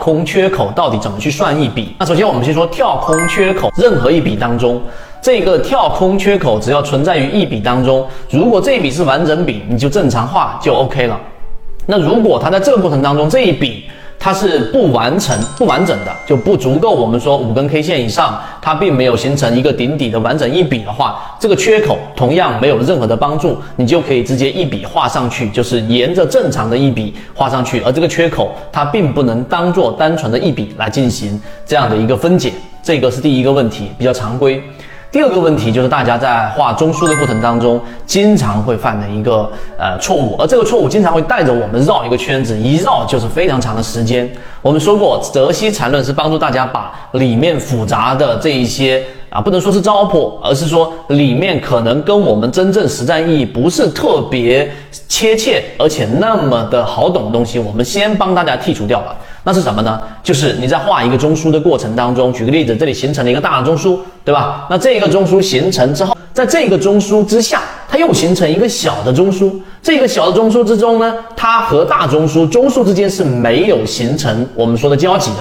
空缺口到底怎么去算一笔？那首先我们先说跳空缺口，任何一笔当中，这个跳空缺口只要存在于一笔当中，如果这一笔是完整笔，你就正常画就 OK 了。那如果它在这个过程当中这一笔，它是不完成、不完整的，就不足够。我们说五根 K 线以上，它并没有形成一个顶底的完整一笔的话，这个缺口同样没有任何的帮助，你就可以直接一笔画上去，就是沿着正常的一笔画上去。而这个缺口它并不能当做单纯的一笔来进行这样的一个分解，这个是第一个问题，比较常规。第二个问题就是大家在画中枢的过程当中，经常会犯的一个呃错误，而这个错误经常会带着我们绕一个圈子，一绕就是非常长的时间。我们说过，泽西缠论是帮助大家把里面复杂的这一些啊，不能说是糟粕，而是说里面可能跟我们真正实战意义不是特别切切，而且那么的好懂的东西，我们先帮大家剔除掉了。那是什么呢？就是你在画一个中枢的过程当中，举个例子，这里形成了一个大的中枢，对吧？那这个中枢形成之后，在这个中枢之下，它又形成一个小的中枢。这个小的中枢之中呢，它和大中枢中枢之间是没有形成我们说的交集的。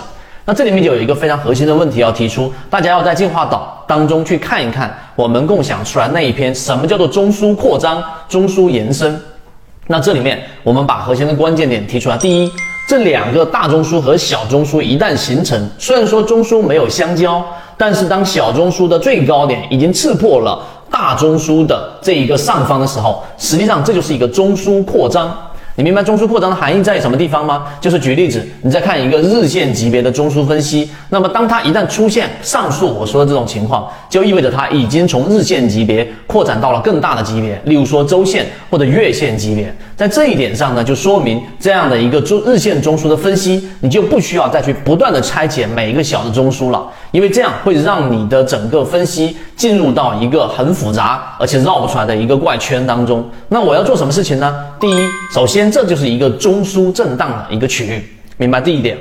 那这里面就有一个非常核心的问题要提出，大家要在进化岛当中去看一看，我们共享出来那一篇什么叫做中枢扩张、中枢延伸。那这里面我们把核心的关键点提出来，第一。这两个大中枢和小中枢一旦形成，虽然说中枢没有相交，但是当小中枢的最高点已经刺破了大中枢的这一个上方的时候，实际上这就是一个中枢扩张。你明白中枢扩张的含义在什么地方吗？就是举例子，你再看一个日线级别的中枢分析，那么当它一旦出现上述我说的这种情况，就意味着它已经从日线级别扩展到了更大的级别，例如说周线或者月线级别。在这一点上呢，就说明这样的一个中日线中枢的分析，你就不需要再去不断的拆解每一个小的中枢了，因为这样会让你的整个分析进入到一个很复杂而且绕不出来的一个怪圈当中。那我要做什么事情呢？第一，首先。这就是一个中枢震荡的一个区域，明白第一点，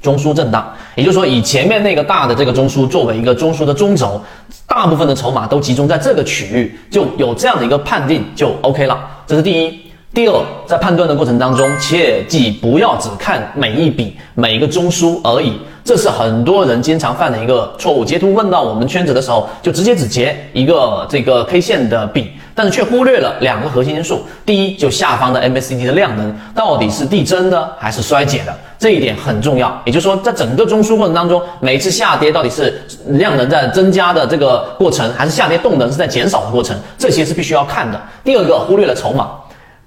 中枢震荡，也就是说以前面那个大的这个中枢作为一个中枢的中轴，大部分的筹码都集中在这个区域，就有这样的一个判定就 OK 了。这是第一。第二，在判断的过程当中，切记不要只看每一笔每一个中枢而已，这是很多人经常犯的一个错误。截图问到我们圈子的时候，就直接只截一个这个 K 线的笔。但是却忽略了两个核心因素，第一就下方的 MACD 的量能到底是递增的还是衰减的，这一点很重要。也就是说，在整个中枢过程当中，每一次下跌到底是量能在增加的这个过程，还是下跌动能是在减少的过程，这些是必须要看的。第二个，忽略了筹码。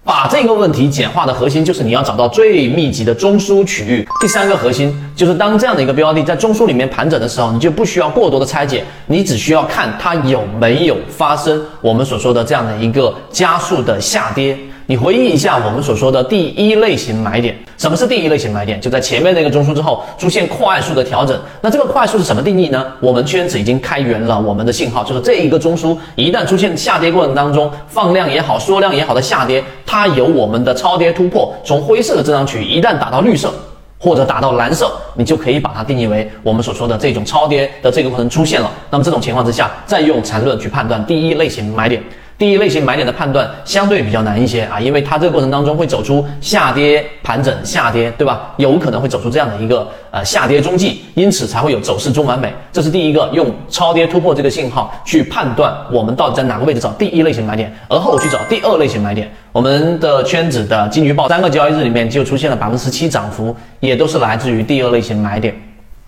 把这个问题简化的核心就是你要找到最密集的中枢区域。第三个核心就是当这样的一个标的在中枢里面盘整的时候，你就不需要过多的拆解，你只需要看它有没有发生我们所说的这样的一个加速的下跌。你回忆一下我们所说的第一类型买点，什么是第一类型买点？就在前面那个中枢之后出现快速的调整。那这个快速是什么定义呢？我们圈子已经开源了我们的信号，就是这一个中枢一旦出现下跌过程当中放量也好、缩量也好的下跌，它有我们的超跌突破，从灰色的震荡区一旦打到绿色或者打到蓝色，你就可以把它定义为我们所说的这种超跌的这个过程出现了。那么这种情况之下，再用缠论去判断第一类型买点。第一类型买点的判断相对比较难一些啊，因为它这个过程当中会走出下跌盘整下跌，对吧？有可能会走出这样的一个呃下跌中继，因此才会有走势中完美。这是第一个用超跌突破这个信号去判断我们到底在哪个位置找第一类型买点，而后去找第二类型买点。我们的圈子的金鱼报三个交易日里面就出现了百分之十七涨幅，也都是来自于第二类型买点。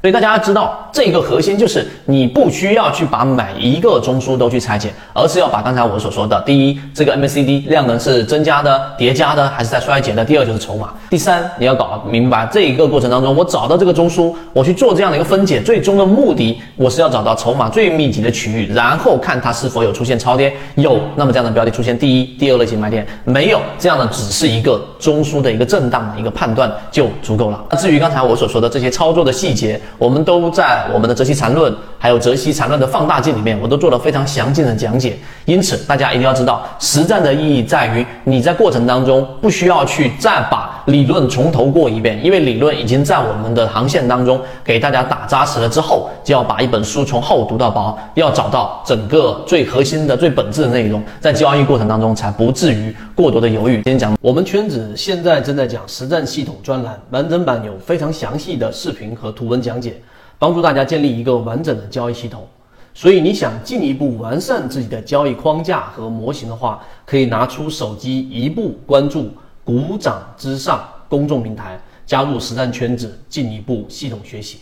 所以大家知道，这个核心就是你不需要去把每一个中枢都去拆解，而是要把刚才我所说的，第一，这个 MACD 量能是增加的、叠加的，还是在衰减的；第二就是筹码；第三，你要搞明白这一个过程当中，我找到这个中枢，我去做这样的一个分解，最终的目的，我是要找到筹码最密集的区域，然后看它是否有出现超跌，有，那么这样的标的出现第一、第二类型买点；没有，这样的只是一个中枢的一个震荡的一个判断就足够了。那至于刚才我所说的这些操作的细节，我们都在我们的《泽西缠论》还有《泽西缠论》的放大镜里面，我都做了非常详尽的讲解。因此，大家一定要知道，实战的意义在于你在过程当中不需要去再把理论从头过一遍，因为理论已经在我们的航线当中给大家打扎实了之后，就要把一本书从厚读到薄，要找到整个最核心的、最本质的内容，在交易过程当中才不至于过多的犹豫。今天讲，我们圈子现在正在讲实战系统专栏，完整版有非常详细的视频和图文讲解，帮助大家建立一个完整的交易系统。所以你想进一步完善自己的交易框架和模型的话，可以拿出手机一步关注“股掌之上”公众平台，加入实战圈子，进一步系统学习。